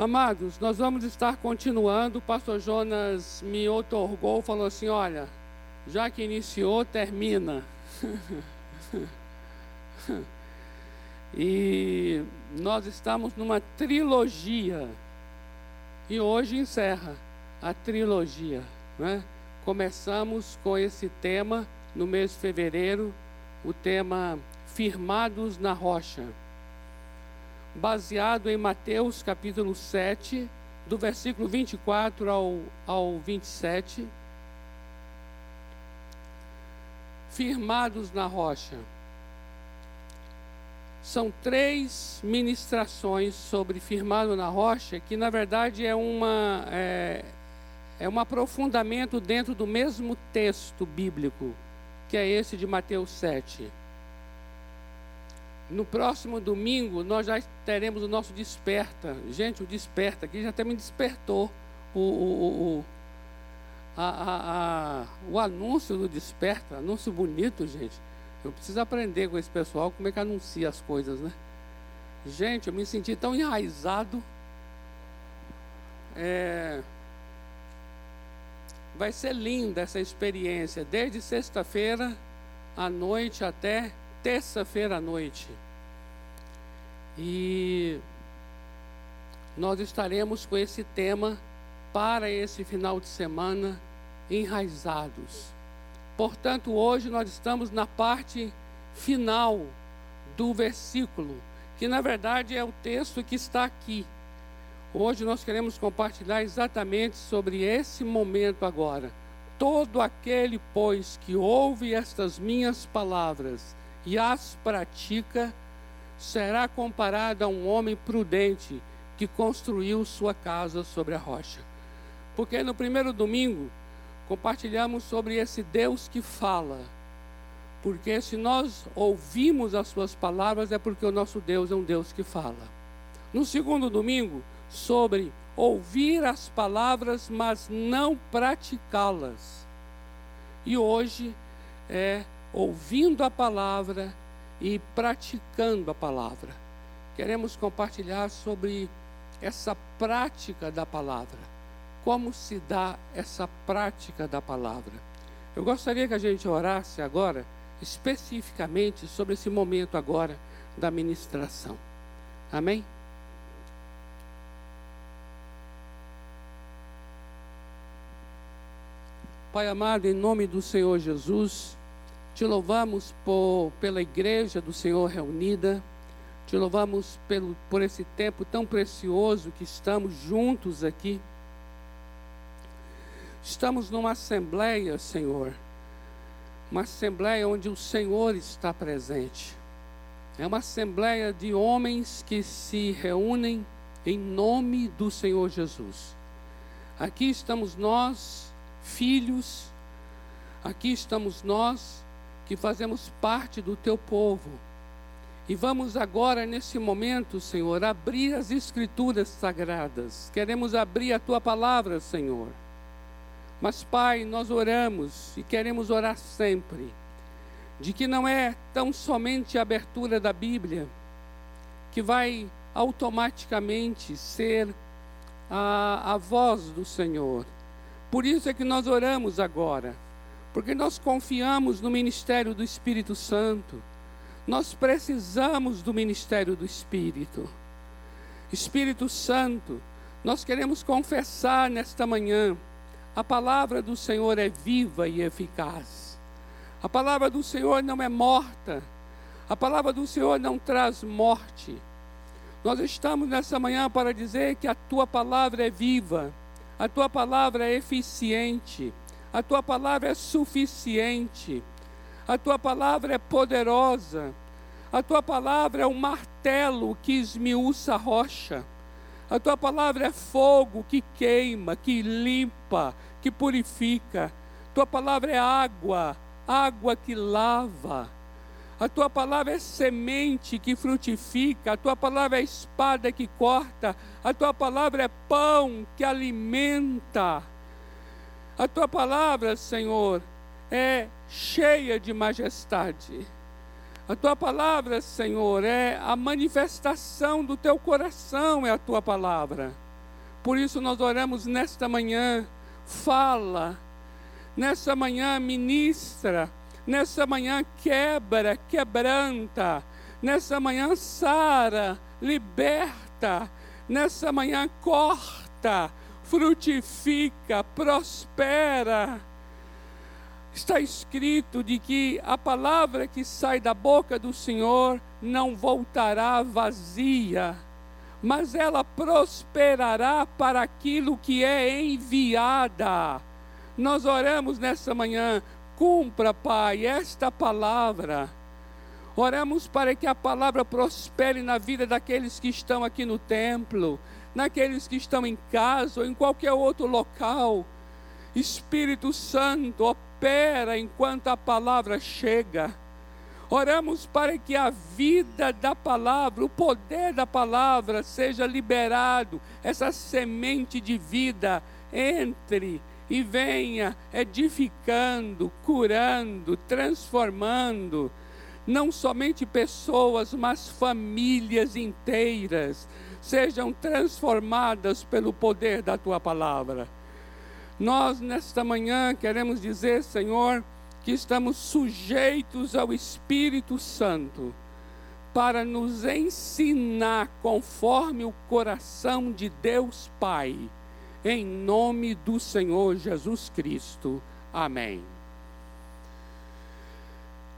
Amados, nós vamos estar continuando. O pastor Jonas me otorgou, falou assim: olha, já que iniciou, termina. e nós estamos numa trilogia. E hoje encerra a trilogia. Né? Começamos com esse tema no mês de fevereiro, o tema Firmados na Rocha baseado em Mateus capítulo 7, do versículo 24 ao, ao 27. Firmados na rocha. São três ministrações sobre firmado na rocha, que na verdade é, uma, é, é um aprofundamento dentro do mesmo texto bíblico, que é esse de Mateus 7. No próximo domingo, nós já teremos o nosso desperta. Gente, o desperta aqui já até me despertou o, o, o, a, a, a, o anúncio do desperta. Anúncio bonito, gente. Eu preciso aprender com esse pessoal como é que anuncia as coisas, né? Gente, eu me senti tão enraizado. É... Vai ser linda essa experiência, desde sexta-feira à noite até terça-feira à noite. E nós estaremos com esse tema para esse final de semana enraizados. Portanto, hoje nós estamos na parte final do versículo, que na verdade é o texto que está aqui. Hoje nós queremos compartilhar exatamente sobre esse momento agora. Todo aquele, pois, que ouve estas minhas palavras e as pratica, será comparado a um homem prudente que construiu sua casa sobre a rocha. Porque no primeiro domingo compartilhamos sobre esse Deus que fala. Porque se nós ouvimos as suas palavras é porque o nosso Deus é um Deus que fala. No segundo domingo, sobre ouvir as palavras, mas não praticá-las. E hoje é ouvindo a palavra e praticando a palavra. Queremos compartilhar sobre essa prática da palavra. Como se dá essa prática da palavra? Eu gostaria que a gente orasse agora, especificamente sobre esse momento agora da ministração. Amém? Pai amado, em nome do Senhor Jesus, te louvamos por, pela igreja do Senhor reunida. Te louvamos pelo, por esse tempo tão precioso que estamos juntos aqui. Estamos numa assembleia, Senhor. Uma assembleia onde o Senhor está presente. É uma assembleia de homens que se reúnem em nome do Senhor Jesus. Aqui estamos nós, filhos. Aqui estamos nós que fazemos parte do teu povo. E vamos agora, nesse momento, Senhor, abrir as Escrituras sagradas. Queremos abrir a tua palavra, Senhor. Mas, Pai, nós oramos e queremos orar sempre, de que não é tão somente a abertura da Bíblia que vai automaticamente ser a, a voz do Senhor. Por isso é que nós oramos agora porque nós confiamos no ministério do Espírito Santo. Nós precisamos do ministério do Espírito. Espírito Santo, nós queremos confessar nesta manhã: a palavra do Senhor é viva e eficaz. A palavra do Senhor não é morta. A palavra do Senhor não traz morte. Nós estamos nessa manhã para dizer que a tua palavra é viva, a tua palavra é eficiente, a tua palavra é suficiente, a tua palavra é poderosa, a tua palavra é um martelo que esmiuça a rocha, a tua palavra é fogo que queima, que limpa, que purifica, tua palavra é água, água que lava. A tua palavra é semente que frutifica, a tua palavra é espada que corta, a tua palavra é pão que alimenta. A tua palavra, Senhor, é cheia de majestade. A tua palavra, Senhor, é a manifestação do teu coração, é a tua palavra. Por isso nós oramos nesta manhã, fala, nessa manhã ministra, nessa manhã quebra, quebranta, nessa manhã sara, liberta, nessa manhã corta, frutifica, prospera. Está escrito de que a palavra que sai da boca do Senhor não voltará vazia, mas ela prosperará para aquilo que é enviada. Nós oramos nessa manhã, cumpra, Pai, esta palavra. Oramos para que a palavra prospere na vida daqueles que estão aqui no templo, naqueles que estão em casa ou em qualquer outro local. Espírito Santo, opera enquanto a palavra chega. Oramos para que a vida da palavra, o poder da palavra seja liberado, essa semente de vida entre e venha edificando, curando, transformando, não somente pessoas, mas famílias inteiras sejam transformadas pelo poder da tua palavra. Nós, nesta manhã, queremos dizer, Senhor, que estamos sujeitos ao Espírito Santo para nos ensinar conforme o coração de Deus Pai, em nome do Senhor Jesus Cristo. Amém.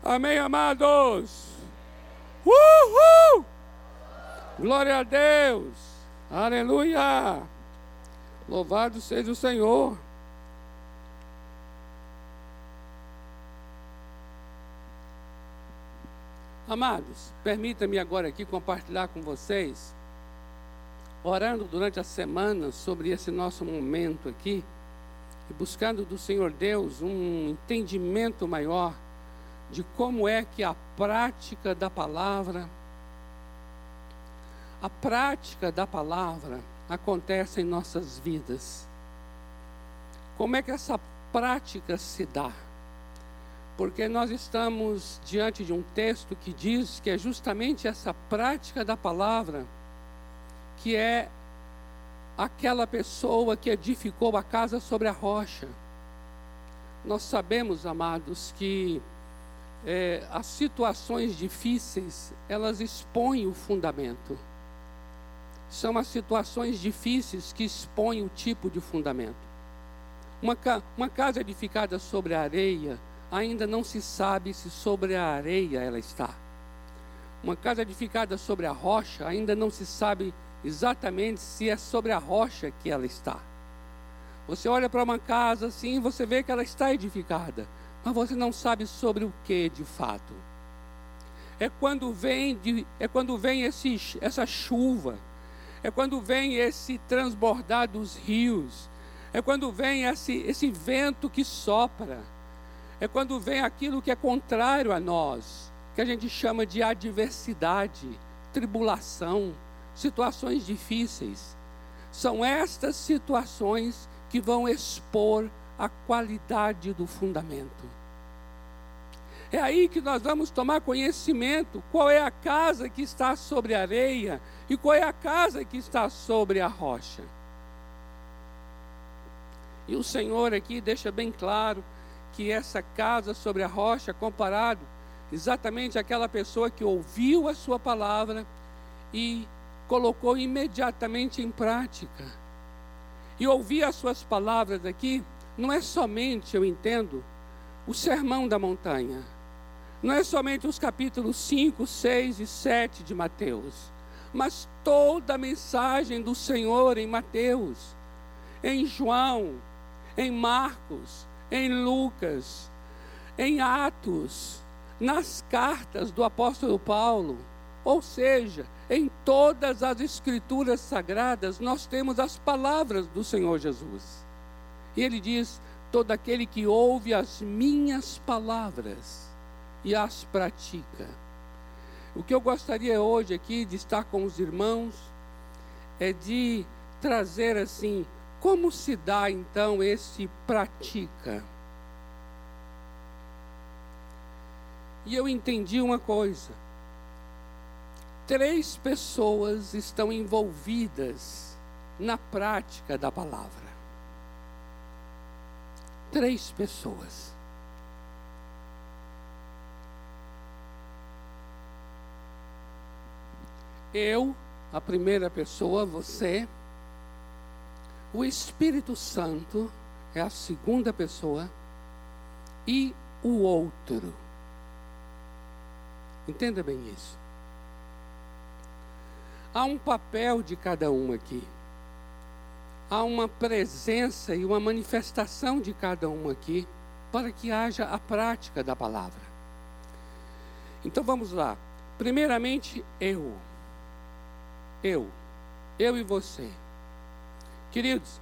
Amém, amados. Uhul! Glória a Deus. Aleluia. Louvado seja o Senhor. Amados, permita-me agora aqui compartilhar com vocês, orando durante a semana sobre esse nosso momento aqui, e buscando do Senhor Deus um entendimento maior de como é que a prática da palavra, a prática da palavra acontece em nossas vidas. Como é que essa prática se dá? porque nós estamos diante de um texto que diz que é justamente essa prática da palavra que é aquela pessoa que edificou a casa sobre a rocha. Nós sabemos, amados, que é, as situações difíceis elas expõem o fundamento. São as situações difíceis que expõem o tipo de fundamento. Uma, uma casa edificada sobre a areia, ainda não se sabe se sobre a areia ela está. Uma casa edificada sobre a rocha, ainda não se sabe exatamente se é sobre a rocha que ela está. Você olha para uma casa assim, você vê que ela está edificada, mas você não sabe sobre o que de fato. É quando vem, de, é quando vem esse, essa chuva, é quando vem esse transbordar dos rios, é quando vem esse, esse vento que sopra é quando vem aquilo que é contrário a nós, que a gente chama de adversidade, tribulação, situações difíceis. São estas situações que vão expor a qualidade do fundamento. É aí que nós vamos tomar conhecimento qual é a casa que está sobre a areia e qual é a casa que está sobre a rocha. E o Senhor aqui deixa bem claro que essa casa sobre a rocha, comparado exatamente àquela pessoa que ouviu a sua palavra e colocou imediatamente em prática. E ouvir as suas palavras aqui não é somente, eu entendo, o sermão da montanha. Não é somente os capítulos 5, 6 e 7 de Mateus, mas toda a mensagem do Senhor em Mateus, em João, em Marcos, em Lucas, em Atos, nas cartas do apóstolo Paulo, ou seja, em todas as escrituras sagradas, nós temos as palavras do Senhor Jesus. E ele diz: todo aquele que ouve as minhas palavras e as pratica. O que eu gostaria hoje aqui de estar com os irmãos é de trazer assim como se dá então esse pratica? E eu entendi uma coisa. Três pessoas estão envolvidas na prática da palavra. Três pessoas. Eu, a primeira pessoa, você. O Espírito Santo é a segunda pessoa. E o outro. Entenda bem isso. Há um papel de cada um aqui. Há uma presença e uma manifestação de cada um aqui para que haja a prática da palavra. Então vamos lá. Primeiramente, eu. Eu. Eu e você. Queridos,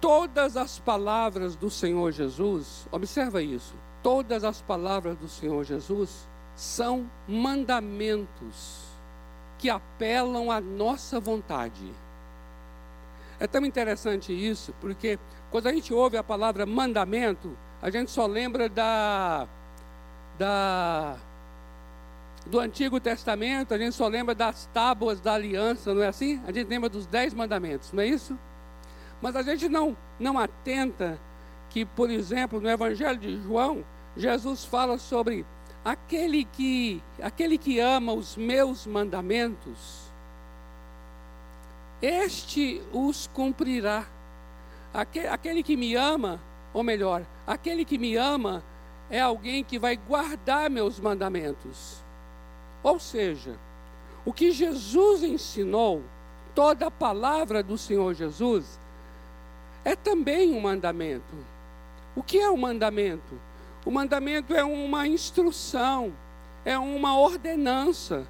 todas as palavras do Senhor Jesus, observa isso, todas as palavras do Senhor Jesus são mandamentos que apelam à nossa vontade. É tão interessante isso, porque quando a gente ouve a palavra mandamento, a gente só lembra da, da do Antigo Testamento, a gente só lembra das tábuas da aliança, não é assim? A gente lembra dos dez mandamentos, não é isso? Mas a gente não, não atenta que, por exemplo, no Evangelho de João, Jesus fala sobre aquele que, aquele que ama os meus mandamentos, este os cumprirá. Aquele, aquele que me ama, ou melhor, aquele que me ama é alguém que vai guardar meus mandamentos. Ou seja, o que Jesus ensinou, toda a palavra do Senhor Jesus, é também um mandamento. O que é o um mandamento? O mandamento é uma instrução, é uma ordenança.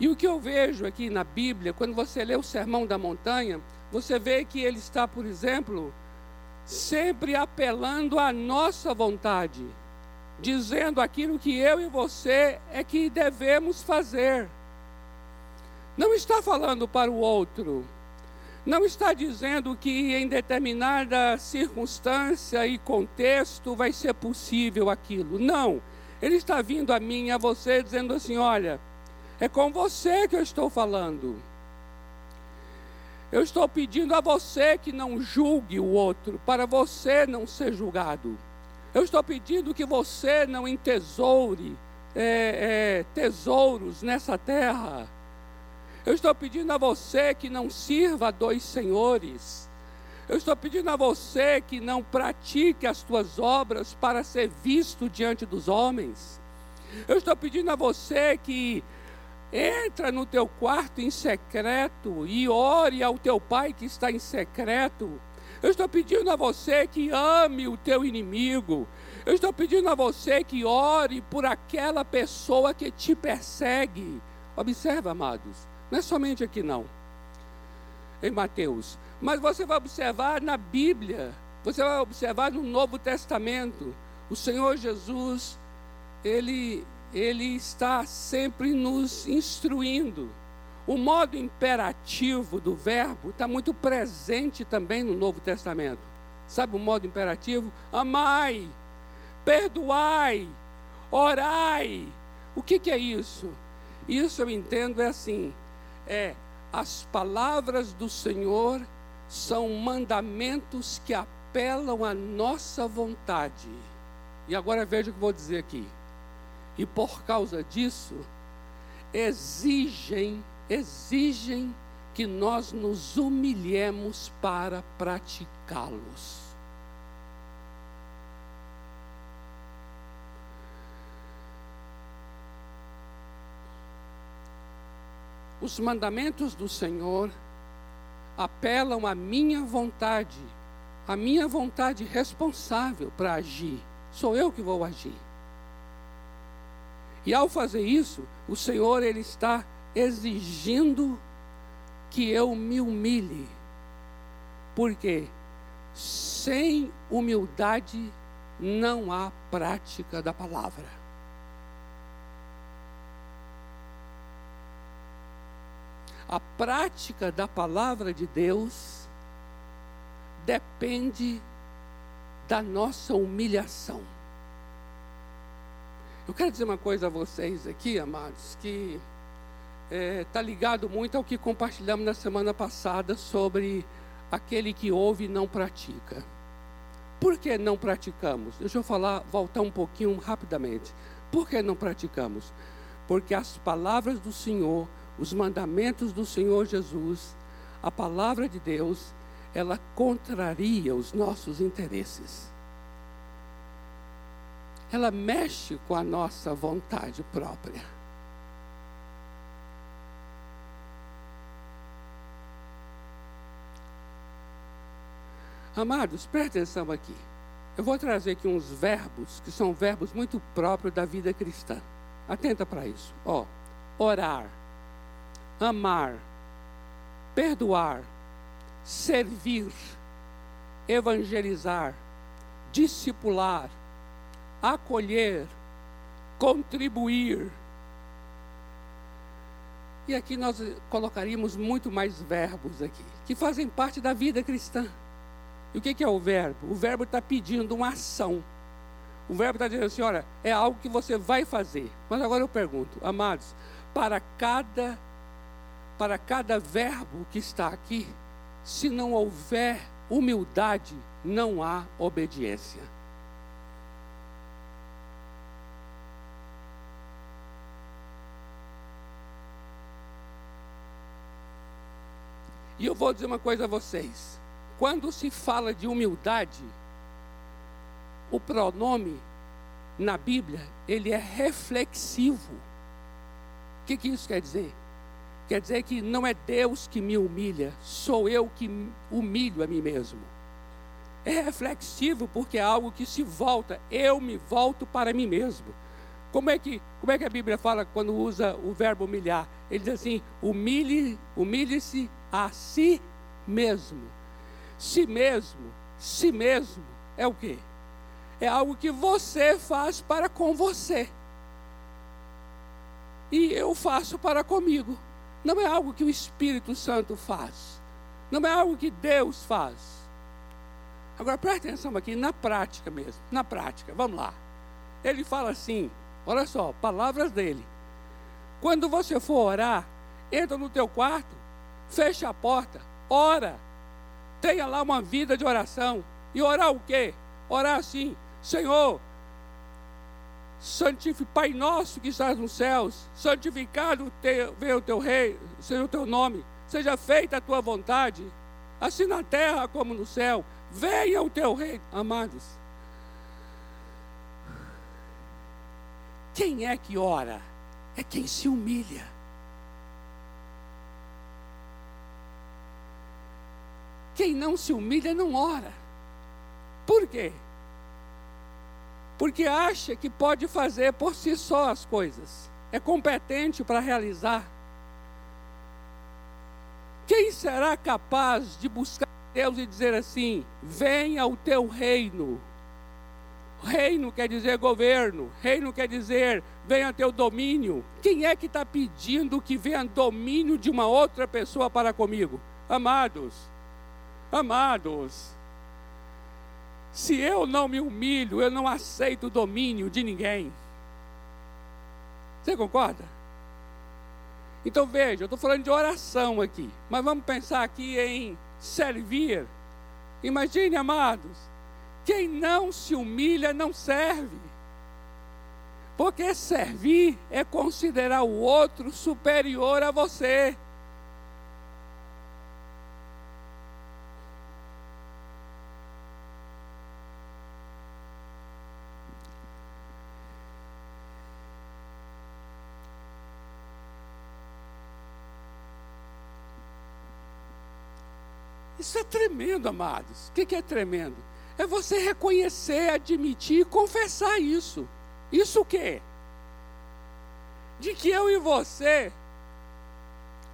E o que eu vejo aqui na Bíblia, quando você lê o Sermão da Montanha, você vê que ele está, por exemplo, sempre apelando à nossa vontade, dizendo aquilo que eu e você é que devemos fazer. Não está falando para o outro, não está dizendo que em determinada circunstância e contexto vai ser possível aquilo. Não. Ele está vindo a mim a você dizendo assim: olha, é com você que eu estou falando. Eu estou pedindo a você que não julgue o outro, para você não ser julgado. Eu estou pedindo que você não entesoure é, é, tesouros nessa terra eu estou pedindo a você que não sirva a dois senhores. Eu estou pedindo a você que não pratique as tuas obras para ser visto diante dos homens. Eu estou pedindo a você que entra no teu quarto em secreto e ore ao teu pai que está em secreto. Eu estou pedindo a você que ame o teu inimigo. Eu estou pedindo a você que ore por aquela pessoa que te persegue. Observa, amados. Não é somente aqui não. Em Mateus. Mas você vai observar na Bíblia, você vai observar no Novo Testamento, o Senhor Jesus, ele ele está sempre nos instruindo. O modo imperativo do verbo está muito presente também no Novo Testamento. Sabe o modo imperativo? Amai, perdoai, orai. O que, que é isso? Isso eu entendo é assim: é: as palavras do Senhor são mandamentos que apelam à nossa vontade. E agora veja o que vou dizer aqui. E por causa disso, exigem, exigem que nós nos humilhemos para praticá-los. Os mandamentos do Senhor apelam à minha vontade, à minha vontade responsável para agir. Sou eu que vou agir. E ao fazer isso, o Senhor ele está exigindo que eu me humilhe. Porque sem humildade não há prática da palavra. A prática da palavra de Deus depende da nossa humilhação. Eu quero dizer uma coisa a vocês aqui, amados, que está é, tá ligado muito ao que compartilhamos na semana passada sobre aquele que ouve e não pratica. Por que não praticamos? Deixa eu falar, voltar um pouquinho rapidamente. Por que não praticamos? Porque as palavras do Senhor, os mandamentos do Senhor Jesus, a palavra de Deus, ela contraria os nossos interesses. Ela mexe com a nossa vontade própria. Amados, preste atenção aqui. Eu vou trazer aqui uns verbos que são verbos muito próprios da vida cristã. Atenta para isso. Ó, orar, amar, perdoar, servir, evangelizar, discipular, acolher, contribuir. E aqui nós colocaríamos muito mais verbos aqui, que fazem parte da vida cristã. E o que é o verbo? O verbo está pedindo uma ação. O verbo está dizendo assim: olha, é algo que você vai fazer. Mas agora eu pergunto, amados, para cada, para cada verbo que está aqui, se não houver humildade, não há obediência. E eu vou dizer uma coisa a vocês. Quando se fala de humildade, o pronome na Bíblia, ele é reflexivo. O que, que isso quer dizer? Quer dizer que não é Deus que me humilha, sou eu que humilho a mim mesmo. É reflexivo porque é algo que se volta, eu me volto para mim mesmo. Como é que, como é que a Bíblia fala quando usa o verbo humilhar? Ele diz assim: humilhe, humilhe-se a si mesmo. Si mesmo, si mesmo é o quê? É algo que você faz para com você. E eu faço para comigo. Não é algo que o Espírito Santo faz. Não é algo que Deus faz. Agora preste atenção aqui, na prática mesmo. Na prática, vamos lá. Ele fala assim: olha só, palavras dele. Quando você for orar, entra no teu quarto, fecha a porta, ora Tenha lá uma vida de oração. E orar o quê? Orar assim: Senhor, santifique, Pai nosso que estás nos céus, santificado venha o teu rei, seja o teu nome, seja feita a tua vontade, assim na terra como no céu. Venha o teu rei, amados. Quem é que ora? É quem se humilha. Quem não se humilha não ora. Por quê? Porque acha que pode fazer por si só as coisas. É competente para realizar. Quem será capaz de buscar Deus e dizer assim: venha o teu reino? Reino quer dizer governo, reino quer dizer venha teu domínio. Quem é que está pedindo que venha domínio de uma outra pessoa para comigo? Amados, Amados, se eu não me humilho, eu não aceito o domínio de ninguém. Você concorda? Então veja, eu estou falando de oração aqui, mas vamos pensar aqui em servir. Imagine, amados, quem não se humilha não serve. Porque servir é considerar o outro superior a você. Tremendo, amados. O que é tremendo? É você reconhecer, admitir e confessar isso. Isso o quê? De que eu e você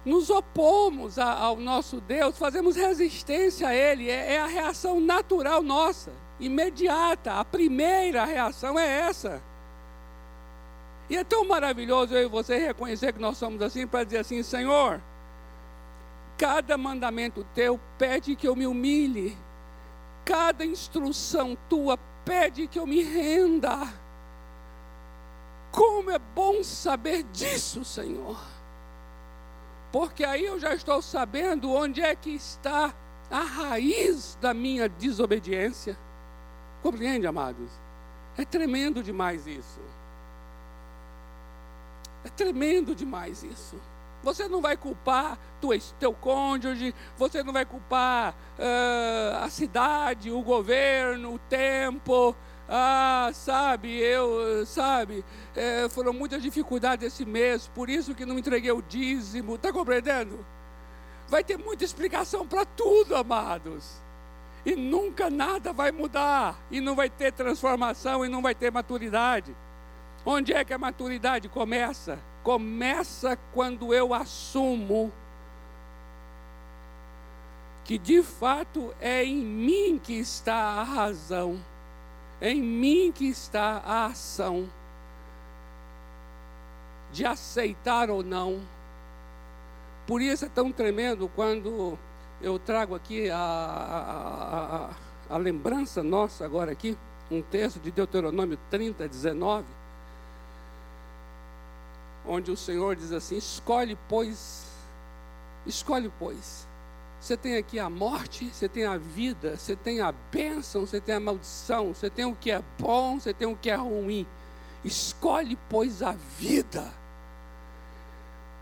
nos opomos ao nosso Deus, fazemos resistência a Ele, é, é a reação natural nossa, imediata. A primeira reação é essa. E é tão maravilhoso eu e você reconhecer que nós somos assim, para dizer assim: Senhor, Cada mandamento teu pede que eu me humilhe. Cada instrução tua pede que eu me renda. Como é bom saber disso, Senhor. Porque aí eu já estou sabendo onde é que está a raiz da minha desobediência. Compreende, amados? É tremendo demais isso. É tremendo demais isso. Você não vai culpar tua, teu cônjuge, você não vai culpar uh, a cidade, o governo, o tempo. Ah, sabe, eu, sabe, é, foram muitas dificuldades esse mês, por isso que não entreguei o dízimo. Está compreendendo? Vai ter muita explicação para tudo, amados. E nunca nada vai mudar. E não vai ter transformação e não vai ter maturidade. Onde é que a maturidade começa? Começa quando eu assumo que de fato é em mim que está a razão, é em mim que está a ação de aceitar ou não. Por isso é tão tremendo quando eu trago aqui a, a, a, a lembrança nossa agora aqui, um texto de Deuteronômio 30, 19, onde o Senhor diz assim: escolhe, pois, escolhe, pois. Você tem aqui a morte, você tem a vida, você tem a bênção, você tem a maldição, você tem o que é bom, você tem o que é ruim. Escolhe, pois, a vida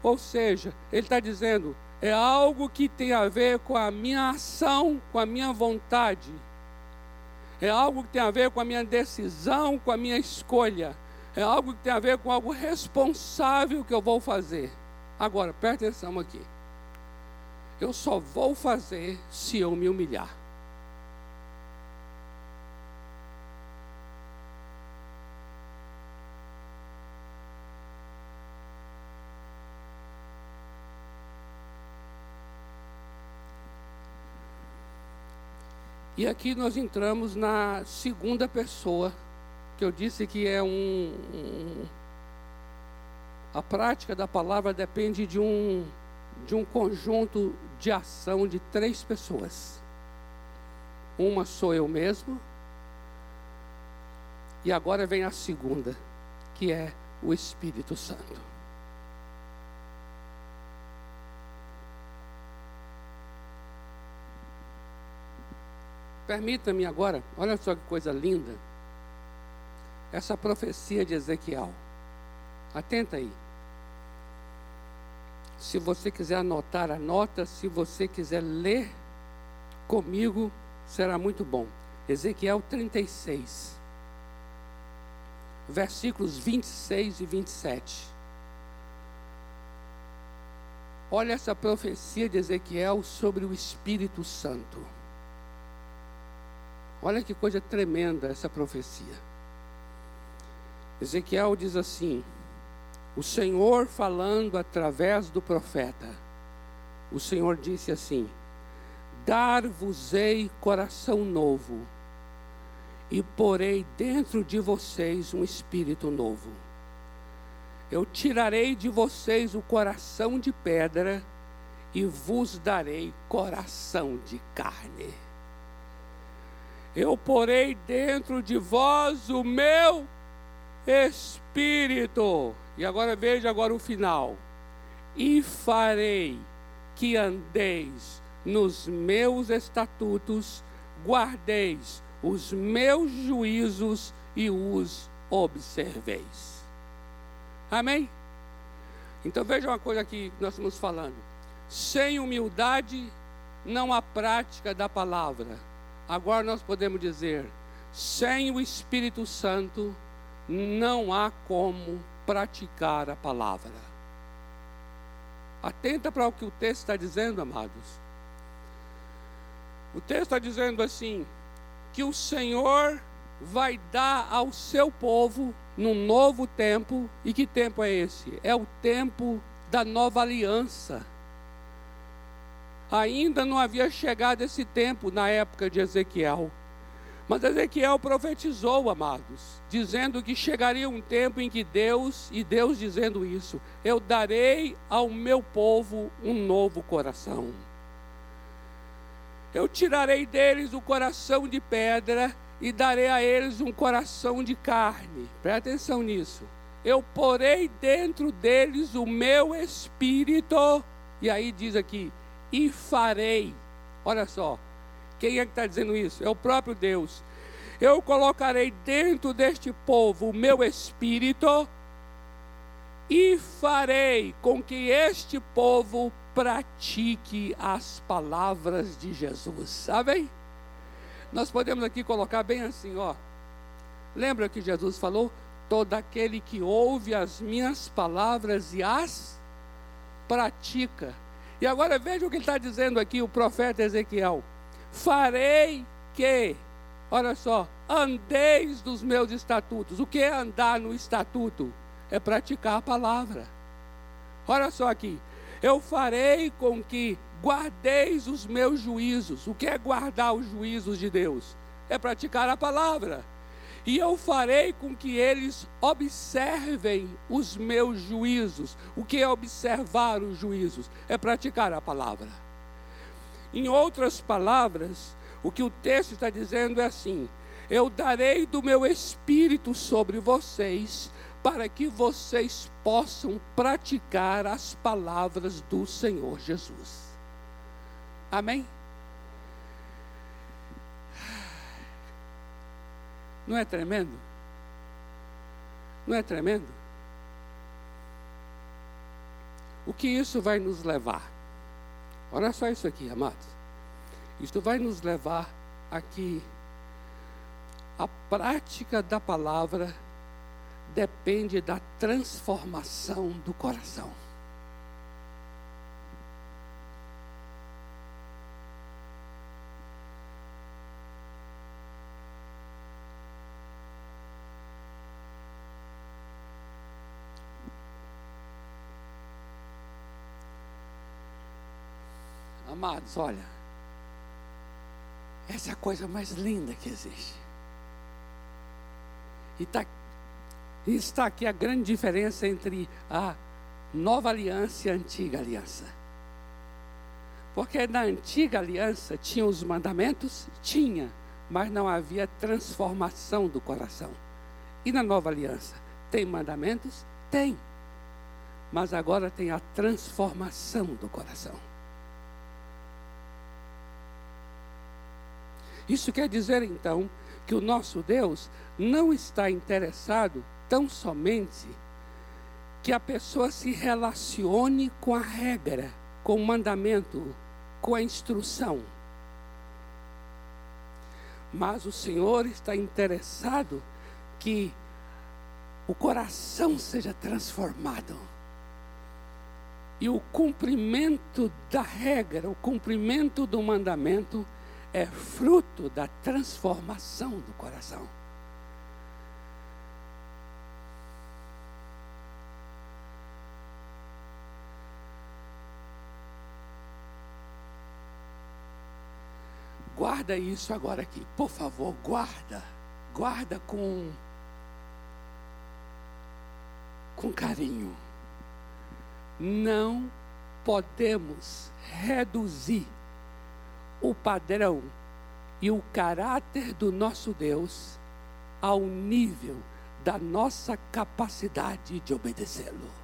ou seja, ele está dizendo, é algo que tem a ver com a minha ação, com a minha vontade. É algo que tem a ver com a minha decisão, com a minha escolha. É algo que tem a ver com algo responsável que eu vou fazer. Agora, presta atenção aqui. Eu só vou fazer se eu me humilhar. E aqui nós entramos na segunda pessoa, que eu disse que é um, um a prática da palavra depende de um de um conjunto de ação de três pessoas. Uma sou eu mesmo, e agora vem a segunda, que é o Espírito Santo. Permita-me agora, olha só que coisa linda. Essa profecia de Ezequiel. Atenta aí. Se você quiser anotar, anota. Se você quiser ler comigo, será muito bom. Ezequiel 36, versículos 26 e 27. Olha essa profecia de Ezequiel sobre o Espírito Santo. Olha que coisa tremenda essa profecia. Ezequiel diz assim: O Senhor falando através do profeta, o Senhor disse assim: Dar-vos-ei coração novo, e porei dentro de vocês um espírito novo. Eu tirarei de vocês o coração de pedra e vos darei coração de carne eu porei dentro de vós o meu espírito. E agora veja agora o final. E farei que andeis nos meus estatutos, guardeis os meus juízos e os observeis. Amém? Então veja uma coisa que nós estamos falando. Sem humildade não há prática da palavra Agora nós podemos dizer: sem o Espírito Santo, não há como praticar a palavra. Atenta para o que o texto está dizendo, amados. O texto está dizendo assim: que o Senhor vai dar ao seu povo num novo tempo. E que tempo é esse? É o tempo da nova aliança ainda não havia chegado esse tempo na época de Ezequiel. Mas Ezequiel profetizou, amados, dizendo que chegaria um tempo em que Deus, e Deus dizendo isso, eu darei ao meu povo um novo coração. Eu tirarei deles o coração de pedra e darei a eles um coração de carne. Presta atenção nisso. Eu porei dentro deles o meu espírito E aí diz aqui: e farei. Olha só, quem é que está dizendo isso? É o próprio Deus. Eu colocarei dentro deste povo o meu espírito e farei com que este povo pratique as palavras de Jesus. Sabem? Nós podemos aqui colocar bem assim, ó. Lembra que Jesus falou? Todo aquele que ouve as minhas palavras e as pratica. E agora veja o que está dizendo aqui o profeta Ezequiel: Farei que, olha só, andeis dos meus estatutos. O que é andar no estatuto? É praticar a palavra. Olha só aqui. Eu farei com que guardeis os meus juízos. O que é guardar os juízos de Deus? É praticar a palavra. E eu farei com que eles observem os meus juízos. O que é observar os juízos? É praticar a palavra. Em outras palavras, o que o texto está dizendo é assim: Eu darei do meu espírito sobre vocês, para que vocês possam praticar as palavras do Senhor Jesus. Amém? Não é tremendo? Não é tremendo? O que isso vai nos levar? Olha só isso aqui, amados. Isso vai nos levar a que a prática da palavra depende da transformação do coração. Amados, olha, essa é a coisa mais linda que existe. E tá, está aqui a grande diferença entre a nova aliança e a antiga aliança. Porque na antiga aliança tinha os mandamentos? Tinha, mas não havia transformação do coração. E na nova aliança, tem mandamentos? Tem. Mas agora tem a transformação do coração. Isso quer dizer então que o nosso Deus não está interessado tão somente que a pessoa se relacione com a regra, com o mandamento, com a instrução. Mas o Senhor está interessado que o coração seja transformado. E o cumprimento da regra, o cumprimento do mandamento, é fruto da transformação do coração. Guarda isso agora aqui, por favor, guarda. Guarda com com carinho. Não podemos reduzir o padrão e o caráter do nosso Deus ao nível da nossa capacidade de obedecê-lo.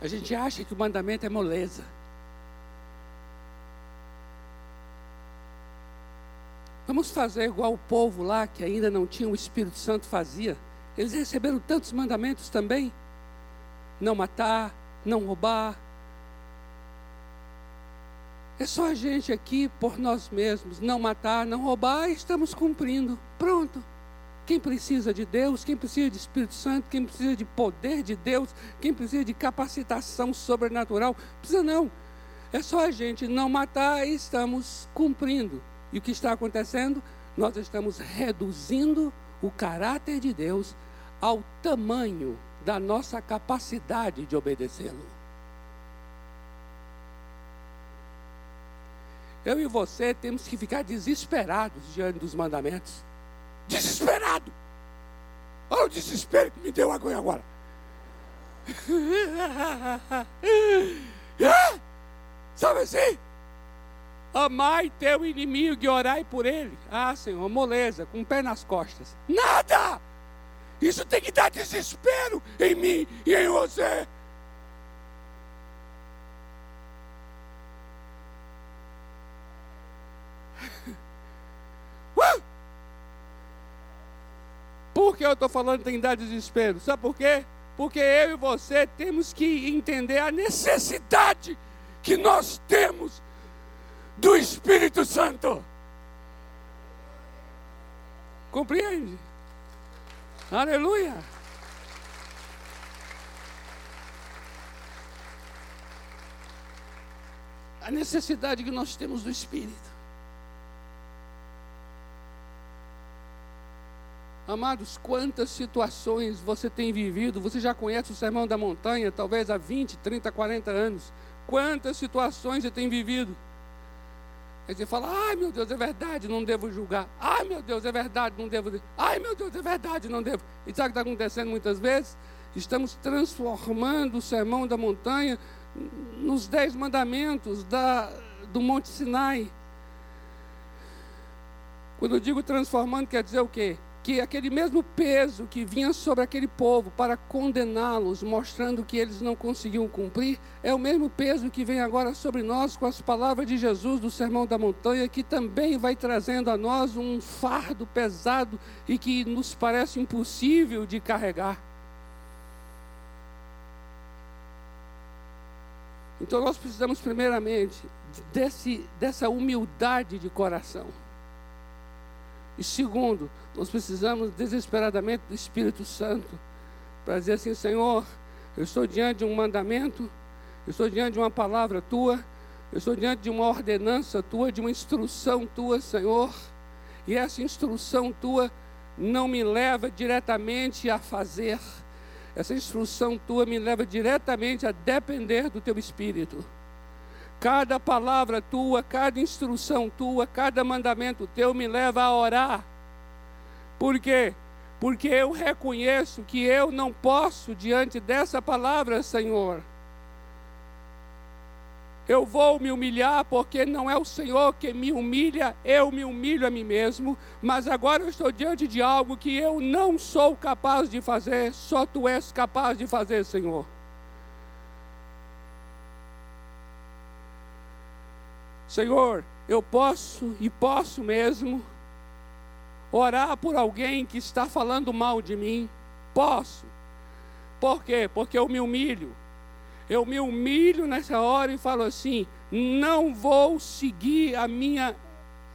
A gente acha que o mandamento é moleza. Vamos fazer igual o povo lá que ainda não tinha o Espírito Santo fazia. Eles receberam tantos mandamentos também: não matar, não roubar. É só a gente aqui por nós mesmos, não matar, não roubar, estamos cumprindo. Pronto. Quem precisa de Deus, quem precisa de Espírito Santo, quem precisa de poder de Deus, quem precisa de capacitação sobrenatural, precisa não. É só a gente não matar e estamos cumprindo. E o que está acontecendo? Nós estamos reduzindo o caráter de Deus ao tamanho da nossa capacidade de obedecê-lo. Eu e você temos que ficar desesperados diante dos mandamentos. Desesperado! Olha o desespero que me deu agora. Sabe assim? Amai teu inimigo e orai por ele. Ah, Senhor, moleza, com o pé nas costas. Nada! Isso tem que dar desespero em mim e em você. Uh! Por que eu estou falando que dar desespero? Sabe por quê? Porque eu e você temos que entender a necessidade que nós temos do Espírito Santo. Compreende? Aleluia. A necessidade que nós temos do Espírito. Amados, quantas situações você tem vivido? Você já conhece o Sermão da Montanha, talvez há 20, 30, 40 anos. Quantas situações você tem vivido? Aí você fala, ai meu Deus, é verdade, não devo julgar. Ai meu Deus, é verdade, não devo. Ai meu Deus, é verdade, não devo. E sabe o que está acontecendo muitas vezes? Estamos transformando o sermão da montanha nos dez mandamentos da, do Monte Sinai. Quando eu digo transformando, quer dizer o quê? Que aquele mesmo peso que vinha sobre aquele povo para condená-los, mostrando que eles não conseguiam cumprir, é o mesmo peso que vem agora sobre nós com as palavras de Jesus do Sermão da Montanha, que também vai trazendo a nós um fardo pesado e que nos parece impossível de carregar. Então nós precisamos primeiramente desse, dessa humildade de coração. E segundo, nós precisamos desesperadamente do Espírito Santo para dizer assim: Senhor, eu estou diante de um mandamento, eu estou diante de uma palavra tua, eu estou diante de uma ordenança tua, de uma instrução tua, Senhor, e essa instrução tua não me leva diretamente a fazer, essa instrução tua me leva diretamente a depender do teu Espírito. Cada palavra tua, cada instrução tua, cada mandamento teu me leva a orar. Por quê? Porque eu reconheço que eu não posso, diante dessa palavra, Senhor. Eu vou me humilhar porque não é o Senhor que me humilha, eu me humilho a mim mesmo, mas agora eu estou diante de algo que eu não sou capaz de fazer, só tu és capaz de fazer, Senhor. Senhor, eu posso e posso mesmo orar por alguém que está falando mal de mim? Posso. Por quê? Porque eu me humilho. Eu me humilho nessa hora e falo assim: não vou seguir a minha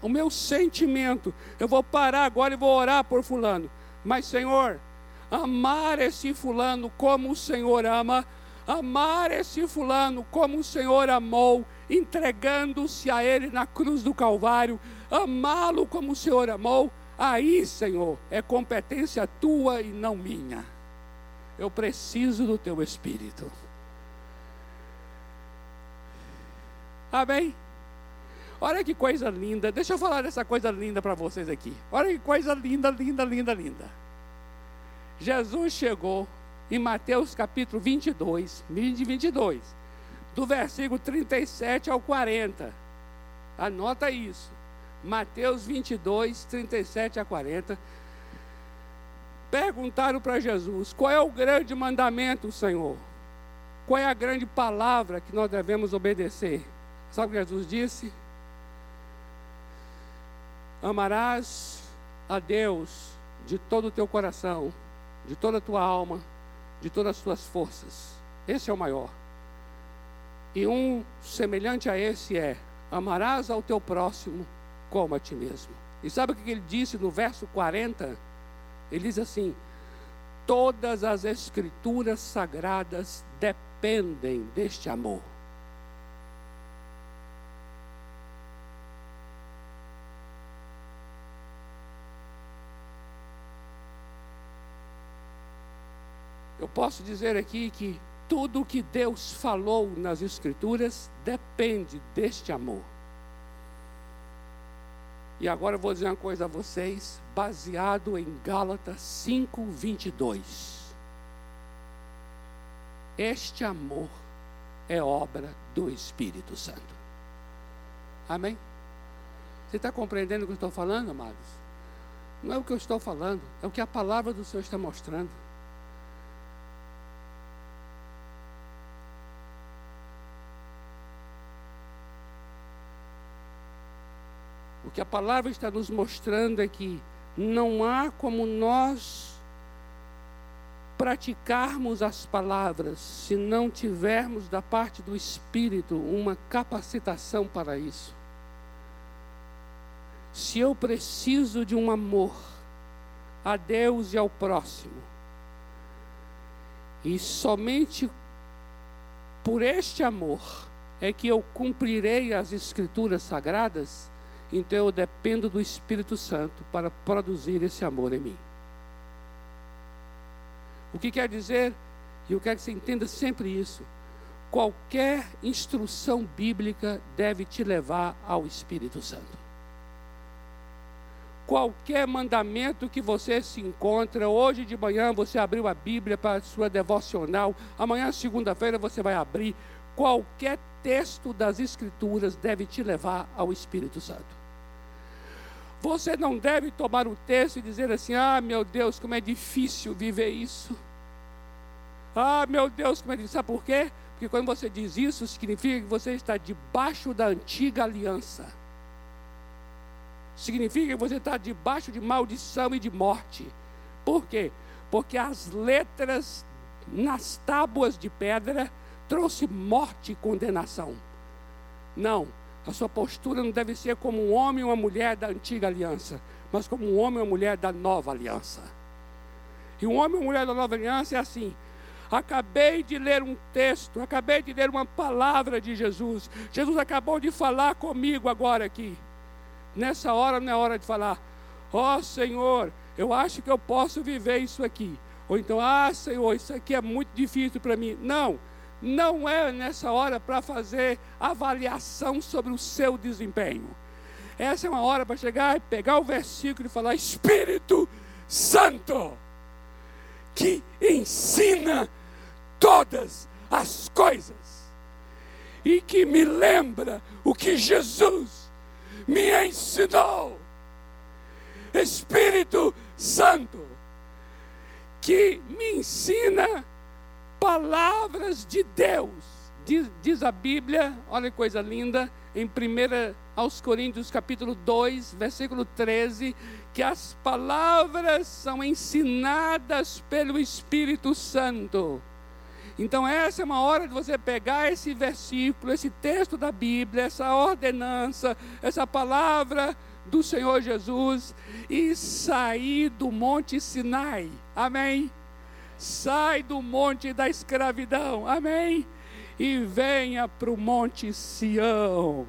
o meu sentimento. Eu vou parar agora e vou orar por fulano. Mas Senhor, amar esse fulano como o Senhor ama, amar esse fulano como o Senhor amou, entregando-se a Ele na cruz do Calvário, amá-lo como o Senhor amou, aí, Senhor, é competência tua e não minha. Eu preciso do teu Espírito. Amém? Olha que coisa linda. Deixa eu falar dessa coisa linda para vocês aqui. Olha que coisa linda, linda, linda, linda. Jesus chegou em Mateus capítulo 22, 22 do versículo 37 ao 40. Anota isso. Mateus 22, 37 a 40. Perguntaram para Jesus: qual é o grande mandamento, Senhor? Qual é a grande palavra que nós devemos obedecer? Sabe o que Jesus disse? Amarás a Deus de todo o teu coração, de toda a tua alma, de todas as tuas forças. Esse é o maior. E um semelhante a esse é: amarás ao teu próximo como a ti mesmo. E sabe o que ele disse no verso 40? Ele diz assim: Todas as escrituras sagradas dependem deste amor. Posso dizer aqui que tudo o que Deus falou nas Escrituras depende deste amor. E agora eu vou dizer uma coisa a vocês, baseado em Gálatas 5, 22. Este amor é obra do Espírito Santo. Amém? Você está compreendendo o que eu estou falando, amados? Não é o que eu estou falando, é o que a palavra do Senhor está mostrando. Que a palavra está nos mostrando é que não há como nós praticarmos as palavras se não tivermos da parte do Espírito uma capacitação para isso. Se eu preciso de um amor a Deus e ao próximo, e somente por este amor é que eu cumprirei as Escrituras sagradas, então eu dependo do Espírito Santo para produzir esse amor em mim. O que quer dizer, e eu quero que você entenda sempre isso: qualquer instrução bíblica deve te levar ao Espírito Santo. Qualquer mandamento que você se encontra, hoje de manhã você abriu a Bíblia para a sua devocional, amanhã, segunda-feira, você vai abrir. Qualquer texto das Escrituras deve te levar ao Espírito Santo. Você não deve tomar o texto e dizer assim: ah, meu Deus, como é difícil viver isso. Ah, meu Deus, como é difícil. Sabe por quê? Porque quando você diz isso, significa que você está debaixo da antiga aliança. Significa que você está debaixo de maldição e de morte. Por quê? Porque as letras nas tábuas de pedra trouxe morte e condenação. Não, a sua postura não deve ser como um homem ou uma mulher da antiga aliança, mas como um homem ou uma mulher da nova aliança. E um homem ou mulher da nova aliança é assim: acabei de ler um texto, acabei de ler uma palavra de Jesus. Jesus acabou de falar comigo agora aqui. Nessa hora não é hora de falar, ó oh, Senhor, eu acho que eu posso viver isso aqui. Ou então, ah Senhor, isso aqui é muito difícil para mim. Não não é nessa hora para fazer avaliação sobre o seu desempenho. Essa é uma hora para chegar e pegar o versículo e falar: Espírito Santo, que ensina todas as coisas e que me lembra o que Jesus me ensinou. Espírito Santo, que me ensina palavras de Deus. Diz, diz, a Bíblia, olha que coisa linda, em 1 aos Coríntios capítulo 2, versículo 13, que as palavras são ensinadas pelo Espírito Santo. Então essa é uma hora de você pegar esse versículo, esse texto da Bíblia, essa ordenança, essa palavra do Senhor Jesus e sair do Monte Sinai. Amém? Sai do monte da escravidão, amém? E venha para o monte Sião,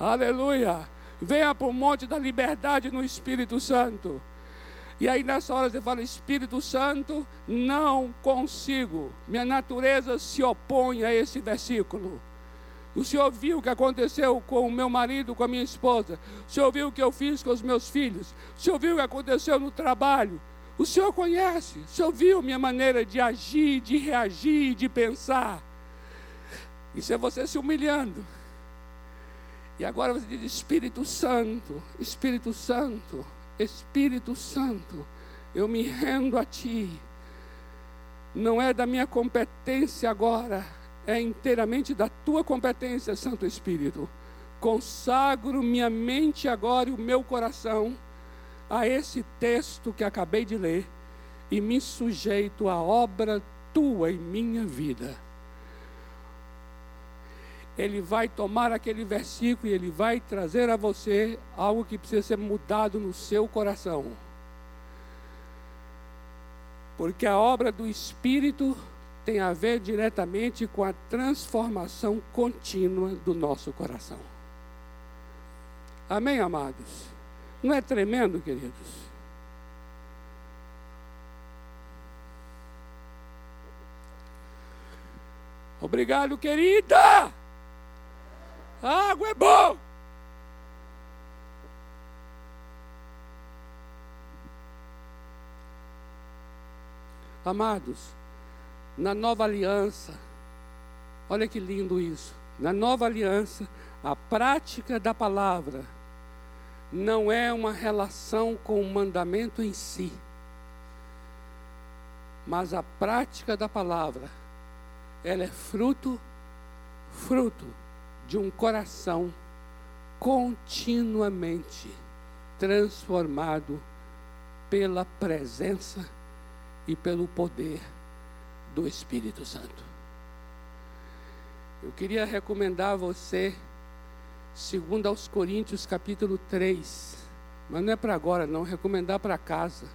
aleluia. Venha para o monte da liberdade no Espírito Santo. E aí nessa hora você fala, Espírito Santo, não consigo. Minha natureza se opõe a esse versículo. O Senhor viu o que aconteceu com o meu marido, com a minha esposa. O Senhor viu o que eu fiz com os meus filhos. O Senhor viu o que aconteceu no trabalho. O Senhor conhece, o Senhor viu minha maneira de agir, de reagir, de pensar. Isso é você se humilhando. E agora você diz: Espírito Santo, Espírito Santo, Espírito Santo, eu me rendo a Ti. Não é da minha competência agora, é inteiramente da Tua competência, Santo Espírito. Consagro minha mente agora e o meu coração a esse texto que acabei de ler e me sujeito à obra tua em minha vida. Ele vai tomar aquele versículo e ele vai trazer a você algo que precisa ser mudado no seu coração. Porque a obra do Espírito tem a ver diretamente com a transformação contínua do nosso coração. Amém, amados? Não é tremendo, queridos? Obrigado, querida. A água é bom. Amados, na nova aliança, olha que lindo isso. Na nova aliança, a prática da palavra não é uma relação com o mandamento em si, mas a prática da palavra, ela é fruto, fruto de um coração continuamente transformado pela presença e pelo poder do Espírito Santo. Eu queria recomendar a você, segundo aos Coríntios capítulo 3, mas não é para agora não, recomendar para casa.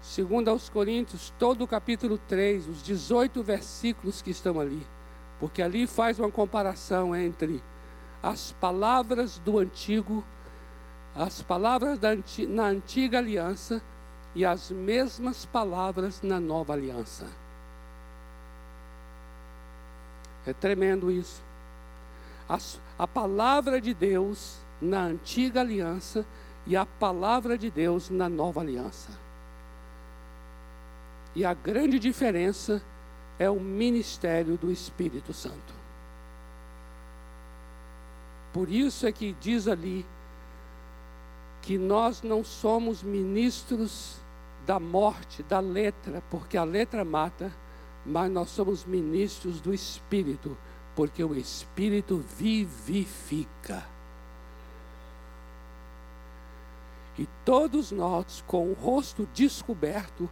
Segundo aos Coríntios, todo o capítulo 3, os 18 versículos que estão ali, porque ali faz uma comparação entre as palavras do antigo, as palavras da, na antiga aliança e as mesmas palavras na nova aliança. É tremendo isso. A, a, palavra de Deus na antiga aliança e a palavra de Deus na nova aliança. E a grande diferença é o ministério do Espírito Santo. Por isso é que diz ali que nós não somos ministros da morte, da letra, porque a letra mata, mas nós somos ministros do Espírito, porque o Espírito vivifica. E todos nós, com o rosto descoberto,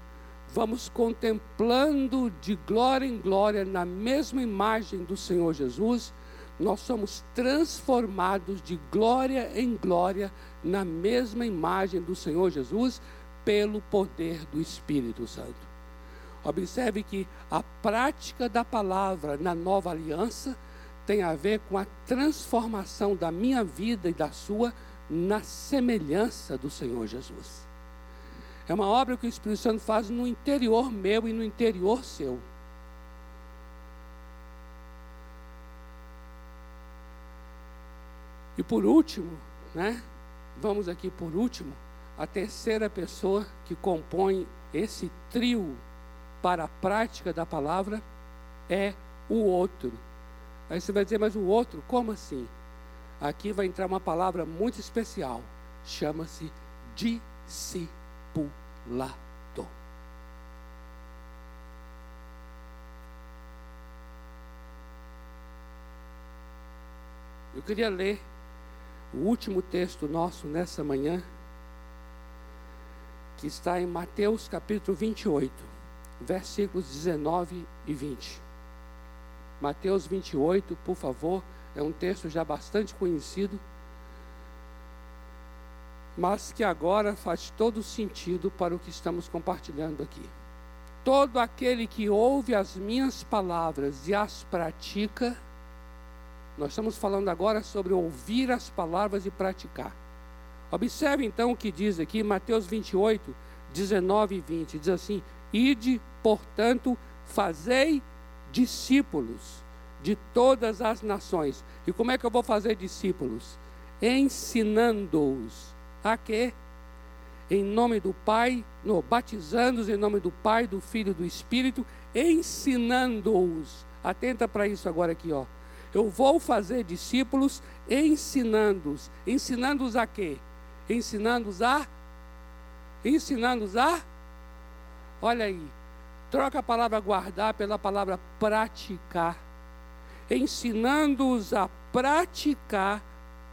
vamos contemplando de glória em glória, na mesma imagem do Senhor Jesus, nós somos transformados de glória em glória, na mesma imagem do Senhor Jesus pelo poder do Espírito Santo. Observe que a prática da palavra na nova aliança tem a ver com a transformação da minha vida e da sua na semelhança do Senhor Jesus. É uma obra que o Espírito Santo faz no interior meu e no interior seu. E por último, né? Vamos aqui por último, a terceira pessoa que compõe esse trio para a prática da palavra é o outro. Aí você vai dizer, mas o outro, como assim? Aqui vai entrar uma palavra muito especial, chama-se discipulado. Eu queria ler o último texto nosso nessa manhã, que está em Mateus capítulo 28, versículos 19 e 20. Mateus 28, por favor, é um texto já bastante conhecido, mas que agora faz todo sentido para o que estamos compartilhando aqui. Todo aquele que ouve as minhas palavras e as pratica, nós estamos falando agora sobre ouvir as palavras e praticar. Observe então o que diz aqui, Mateus 28, 19 e 20. Diz assim: Ide, portanto, fazei discípulos de todas as nações. E como é que eu vou fazer discípulos? Ensinando-os a quê? Em nome do Pai, no, batizando-os em nome do Pai, do Filho e do Espírito, ensinando-os. Atenta para isso agora aqui, ó. Eu vou fazer discípulos ensinando-os. Ensinando-os a quê? ensinando-os a ensinando-os a olha aí, troca a palavra guardar pela palavra praticar, ensinando-os a praticar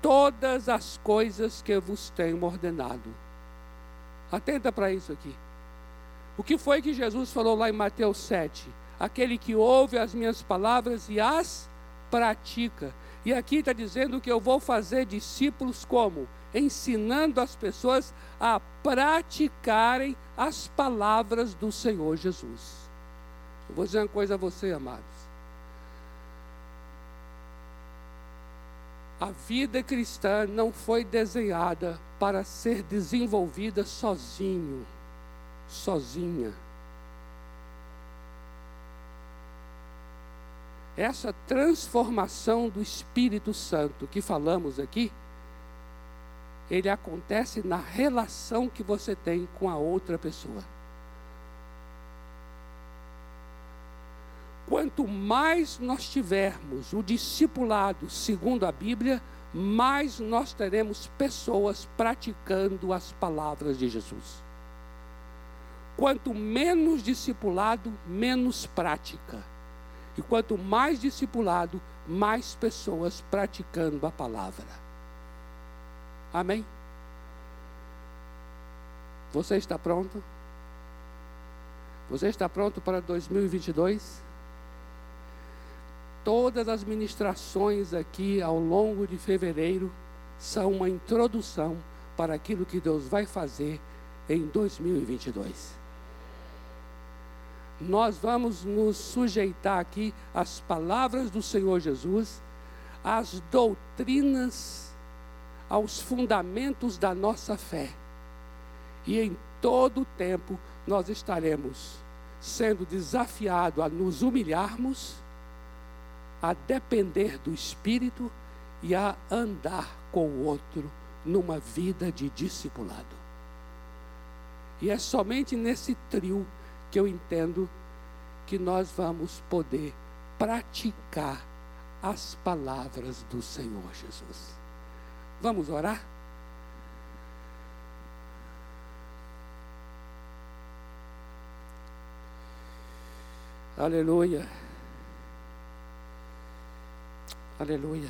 todas as coisas que vos tenho ordenado. Atenta para isso aqui. O que foi que Jesus falou lá em Mateus 7? Aquele que ouve as minhas palavras e as pratica. E aqui está dizendo que eu vou fazer discípulos como? Ensinando as pessoas a praticarem as palavras do Senhor Jesus. Eu vou dizer uma coisa a você, amados. A vida cristã não foi desenhada para ser desenvolvida sozinho, sozinha. essa transformação do Espírito Santo que falamos aqui, ele acontece na relação que você tem com a outra pessoa. Quanto mais nós tivermos o discipulado segundo a Bíblia, mais nós teremos pessoas praticando as palavras de Jesus. Quanto menos discipulado, menos prática. E quanto mais discipulado, mais pessoas praticando a palavra. Amém? Você está pronto? Você está pronto para 2022? Todas as ministrações aqui ao longo de fevereiro são uma introdução para aquilo que Deus vai fazer em 2022 nós vamos nos sujeitar aqui às palavras do Senhor Jesus, às doutrinas, aos fundamentos da nossa fé. E em todo o tempo nós estaremos sendo desafiados a nos humilharmos, a depender do Espírito e a andar com o outro numa vida de discipulado. E é somente nesse trio que eu entendo que nós vamos poder praticar as palavras do Senhor Jesus. Vamos orar? Aleluia. Aleluia.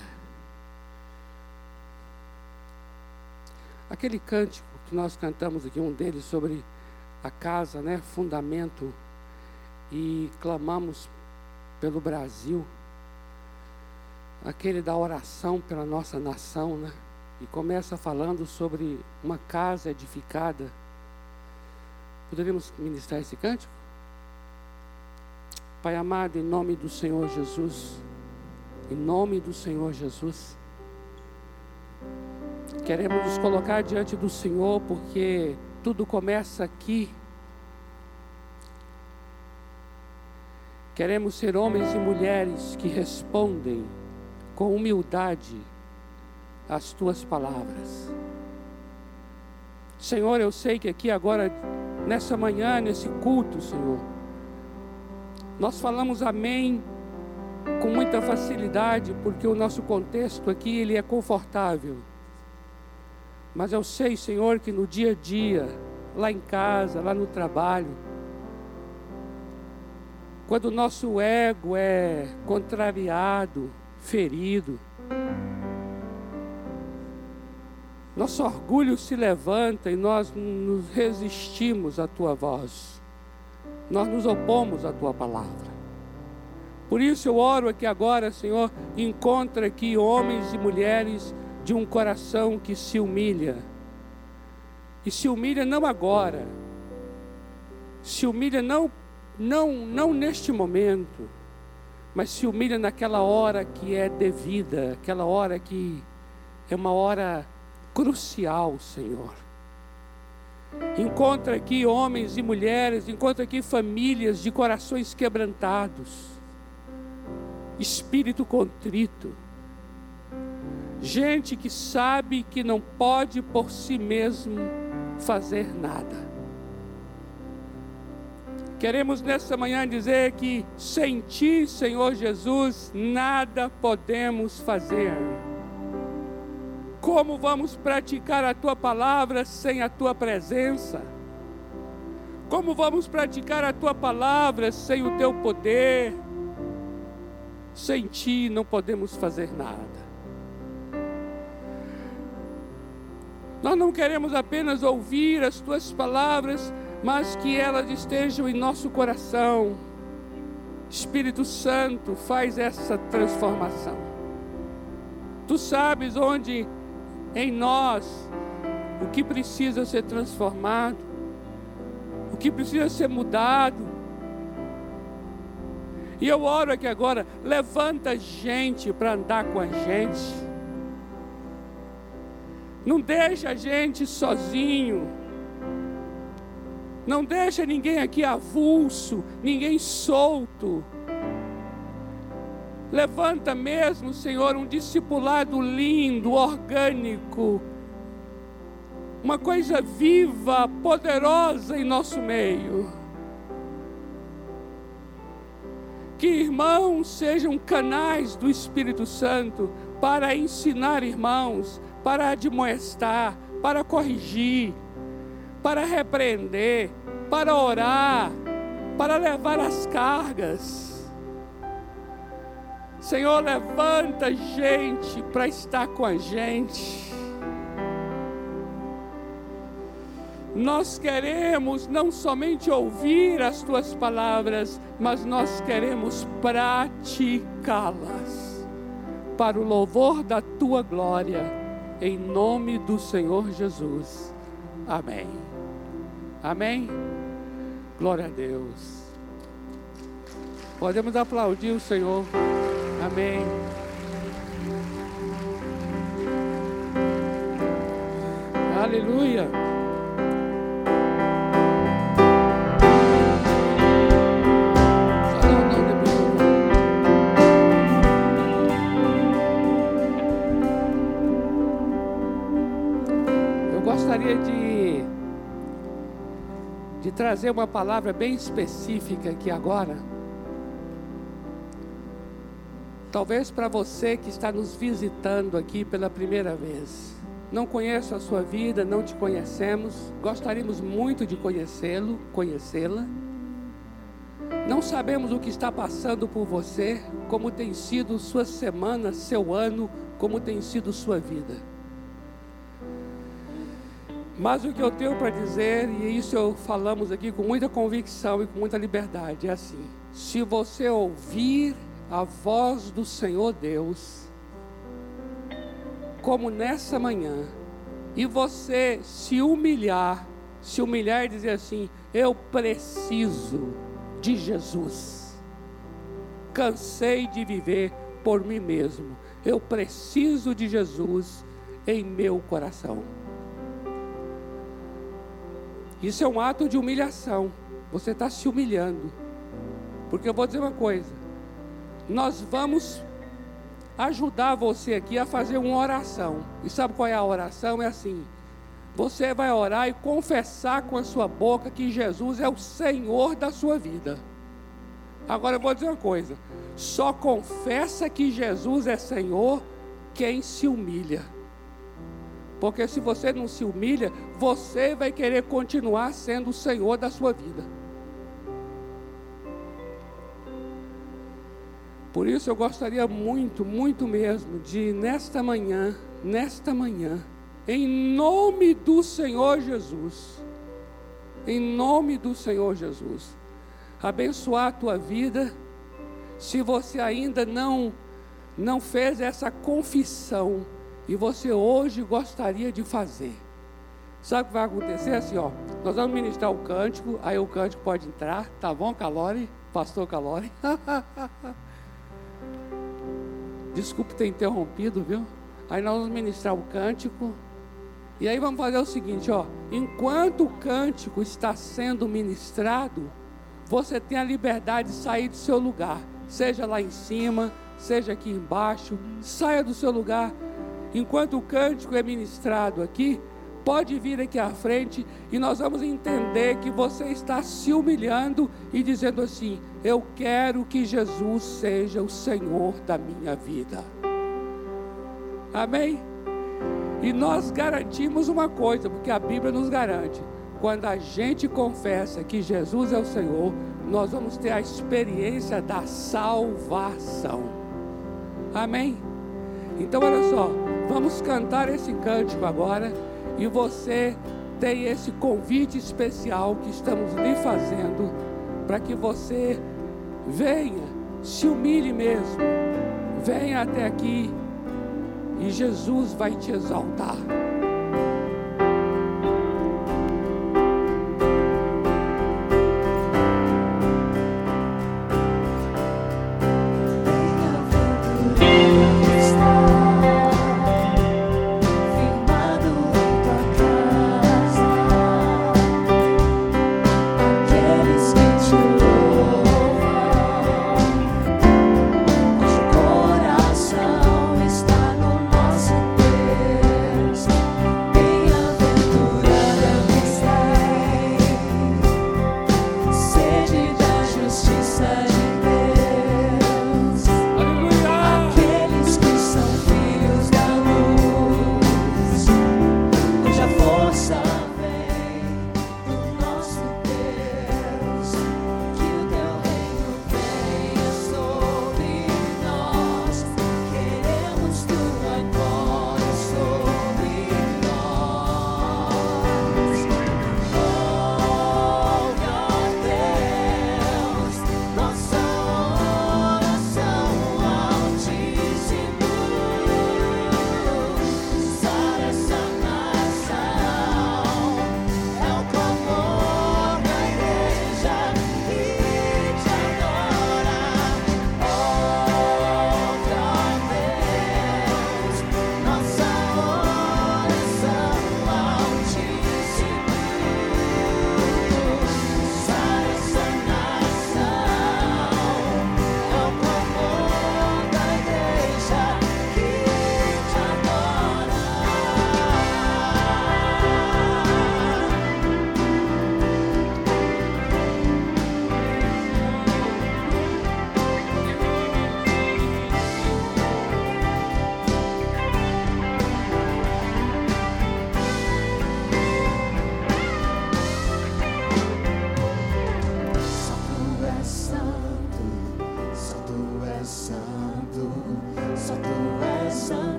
Aquele cântico que nós cantamos aqui, um deles sobre a casa, né, fundamento, e clamamos pelo Brasil, aquele da oração pela nossa nação, né? E começa falando sobre uma casa edificada. Poderíamos ministrar esse cântico? Pai amado, em nome do Senhor Jesus, em nome do Senhor Jesus, queremos nos colocar diante do Senhor porque tudo começa aqui. Queremos ser homens e mulheres que respondem com humildade às tuas palavras. Senhor, eu sei que aqui agora, nessa manhã, nesse culto, Senhor, nós falamos amém com muita facilidade, porque o nosso contexto aqui ele é confortável. Mas eu sei, Senhor, que no dia a dia, lá em casa, lá no trabalho, quando o nosso ego é contrariado, ferido, nosso orgulho se levanta e nós nos resistimos à tua voz, nós nos opomos à tua palavra. Por isso eu oro aqui agora, Senhor, encontra aqui homens e mulheres de um coração que se humilha. E se humilha não agora, se humilha não, não, não neste momento, mas se humilha naquela hora que é devida, aquela hora que é uma hora crucial, Senhor. Encontra aqui homens e mulheres, encontra aqui famílias de corações quebrantados, espírito contrito Gente que sabe que não pode por si mesmo fazer nada. Queremos nessa manhã dizer que sem Ti, Senhor Jesus, nada podemos fazer. Como vamos praticar a Tua palavra sem a Tua presença? Como vamos praticar a Tua palavra sem o Teu poder? Sem Ti não podemos fazer nada. Nós não queremos apenas ouvir as tuas palavras, mas que elas estejam em nosso coração. Espírito Santo, faz essa transformação. Tu sabes onde em nós o que precisa ser transformado, o que precisa ser mudado. E eu oro aqui agora, levanta gente para andar com a gente não deixa a gente sozinho. Não deixa ninguém aqui avulso, ninguém solto. Levanta mesmo, Senhor, um discipulado lindo, orgânico, uma coisa viva, poderosa em nosso meio. Que irmãos sejam canais do Espírito Santo para ensinar irmãos, para admoestar, para corrigir, para repreender, para orar, para levar as cargas. Senhor, levanta gente para estar com a gente. Nós queremos não somente ouvir as tuas palavras, mas nós queremos praticá-las para o louvor da tua glória, em nome do Senhor Jesus. Amém. Amém. Glória a Deus. Podemos aplaudir o Senhor. Amém. Aleluia. Eu gostaria de, de trazer uma palavra bem específica aqui agora. Talvez para você que está nos visitando aqui pela primeira vez. Não conheço a sua vida, não te conhecemos. Gostaríamos muito de conhecê-lo, conhecê-la. Não sabemos o que está passando por você, como tem sido sua semana, seu ano, como tem sido sua vida. Mas o que eu tenho para dizer, e isso eu falamos aqui com muita convicção e com muita liberdade, é assim: se você ouvir a voz do Senhor Deus, como nessa manhã, e você se humilhar, se humilhar e dizer assim: Eu preciso de Jesus, cansei de viver por mim mesmo, eu preciso de Jesus em meu coração. Isso é um ato de humilhação, você está se humilhando, porque eu vou dizer uma coisa nós vamos ajudar você aqui a fazer uma oração. E sabe qual é a oração? É assim: você vai orar e confessar com a sua boca que Jesus é o Senhor da sua vida. Agora eu vou dizer uma coisa: só confessa que Jesus é Senhor quem se humilha. Porque se você não se humilha, você vai querer continuar sendo o Senhor da sua vida. Por isso eu gostaria muito, muito mesmo de nesta manhã, nesta manhã, em nome do Senhor Jesus, em nome do Senhor Jesus, abençoar a tua vida. Se você ainda não não fez essa confissão e você hoje gostaria de fazer, sabe o que vai acontecer assim, ó? Nós vamos ministrar o cântico, aí o cântico pode entrar, tá bom, Calori? Pastor Calori? Desculpe ter interrompido, viu? Aí nós vamos ministrar o cântico. E aí vamos fazer o seguinte, ó. Enquanto o cântico está sendo ministrado, você tem a liberdade de sair do seu lugar. Seja lá em cima, seja aqui embaixo. Saia do seu lugar. Enquanto o cântico é ministrado aqui, pode vir aqui à frente e nós vamos entender que você está se humilhando e dizendo assim: Eu quero que Jesus seja o Senhor da minha vida. Amém? E nós garantimos uma coisa, porque a Bíblia nos garante: quando a gente confessa que Jesus é o Senhor, nós vamos ter a experiência da salvação. Amém? Então, olha só, vamos cantar esse cântico agora. E você tem esse convite especial que estamos lhe fazendo para que você venha, se humilhe mesmo, venha até aqui e Jesus vai te exaltar.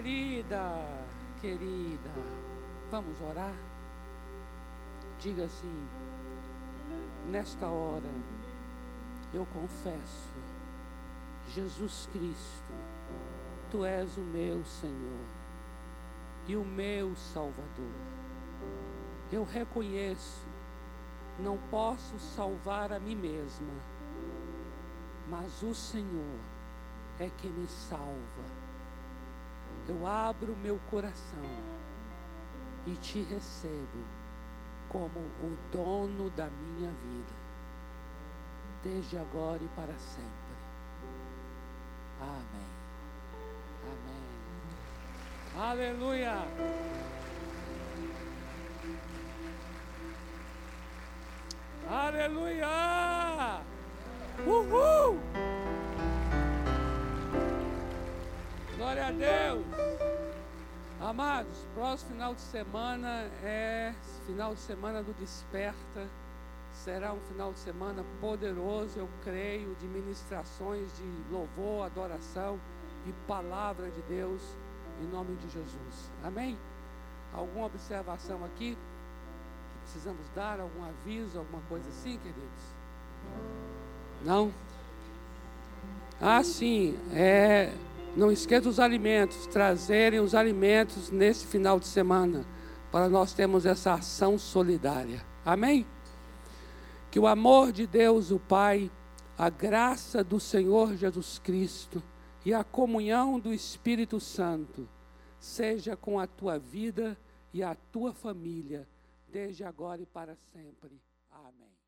Querida, querida. Vamos orar? Diga assim: nesta hora, eu confesso, Jesus Cristo, Tu és o meu Senhor e o meu Salvador. Eu reconheço, não posso salvar a mim mesma, mas o Senhor é que me salva. Eu abro meu coração e te recebo como o dono da minha vida, desde agora e para sempre. Amém. Amém. Aleluia. Aleluia. Uhul. Glória a Deus. Amados, próximo final de semana é final de semana do Desperta. Será um final de semana poderoso, eu creio, de ministrações de louvor, adoração e palavra de Deus em nome de Jesus. Amém? Alguma observação aqui que precisamos dar? Algum aviso, alguma coisa assim, queridos? Não? Ah, sim. É, não esqueça os alimentos, trazerem os alimentos nesse final de semana, para nós termos essa ação solidária. Amém? Que o amor de Deus, o Pai, a graça do Senhor Jesus Cristo, e a comunhão do Espírito Santo seja com a tua vida e a tua família, desde agora e para sempre. Amém.